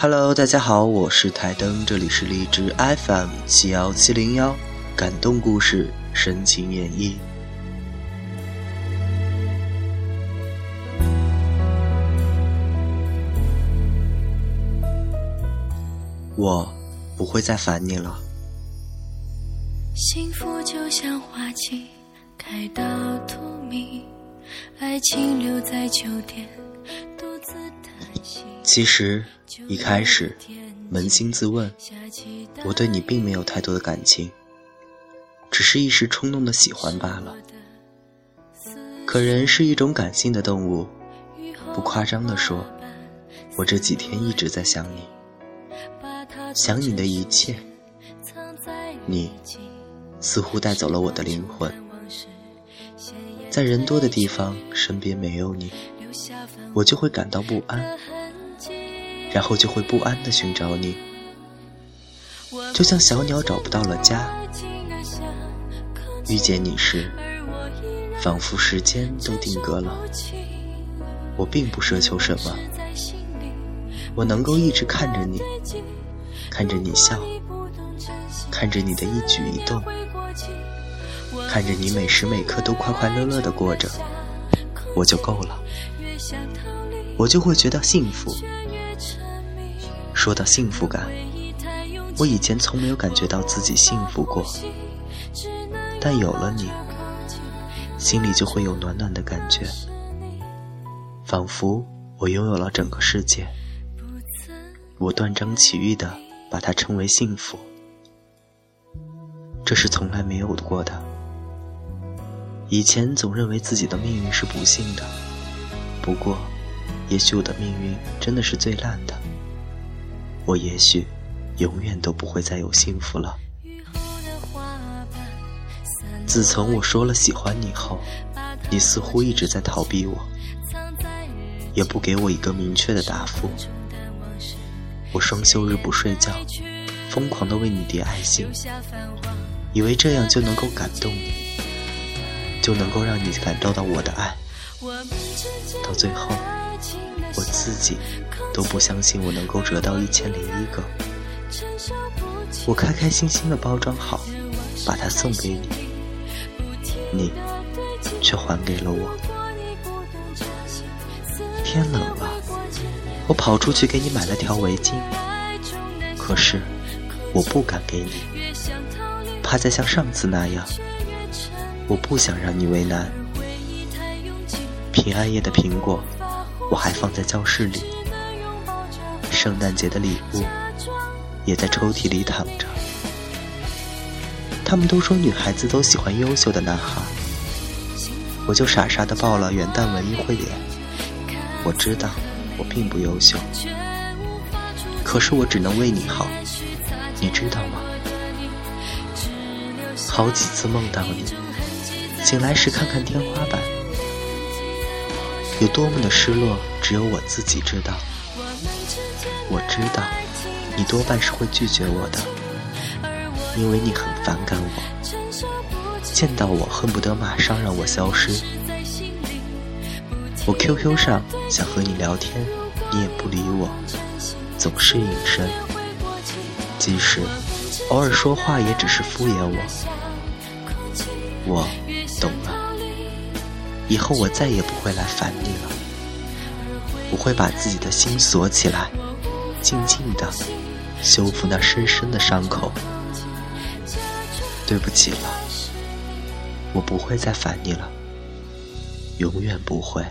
Hello，大家好，我是台灯，这里是荔枝 FM 七幺七零幺，感动故事，深情演绎。我不会再烦你了。幸福就像花期开到荼蘼，爱情留在秋天。其实一开始扪心自问，我对你并没有太多的感情，只是一时冲动的喜欢罢了。可人是一种感性的动物，不夸张的说，我这几天一直在想你，想你的一切，你。似乎带走了我的灵魂，在人多的地方，身边没有你，我就会感到不安，然后就会不安的寻找你，就像小鸟找不到了家。遇见你时，仿佛时间都定格了。我并不奢求什么，我能够一直看着你，看着你笑，看着你的一举一动。看着你每时每刻都快快乐乐的过着，我就够了，我就会觉得幸福。说到幸福感，我以前从没有感觉到自己幸福过，但有了你，心里就会有暖暖的感觉，仿佛我拥有了整个世界，我断章取义的把它称为幸福。这是从来没有过的。以前总认为自己的命运是不幸的，不过，也许我的命运真的是最烂的。我也许永远都不会再有幸福了。自从我说了喜欢你后，你似乎一直在逃避我，也不给我一个明确的答复。我双休日不睡觉，疯狂的为你叠爱心。以为这样就能够感动你，就能够让你感受到我的爱。到最后，我自己都不相信我能够折到一千零一个。我开开心心的包装好，把它送给你，你却还给了我。天冷了，我跑出去给你买了条围巾，可是我不敢给你。怕再像上次那样，我不想让你为难。平安夜的苹果，我还放在教室里。圣诞节的礼物，也在抽屉里躺着。他们都说女孩子都喜欢优秀的男孩，我就傻傻的报了元旦文艺汇演。我知道我并不优秀，可是我只能为你好，你知道吗？好几次梦到你，醒来时看看天花板，有多么的失落，只有我自己知道。我知道，你多半是会拒绝我的，因为你很反感我，见到我恨不得马上让我消失。我 QQ 上想和你聊天，你也不理我，总是隐身，即使偶尔说话，也只是敷衍我。我，以后我再也不会来烦你了。我会把自己的心锁起来，静静的修复那深深的伤口。对不起了，我不会再烦你了，永远不会。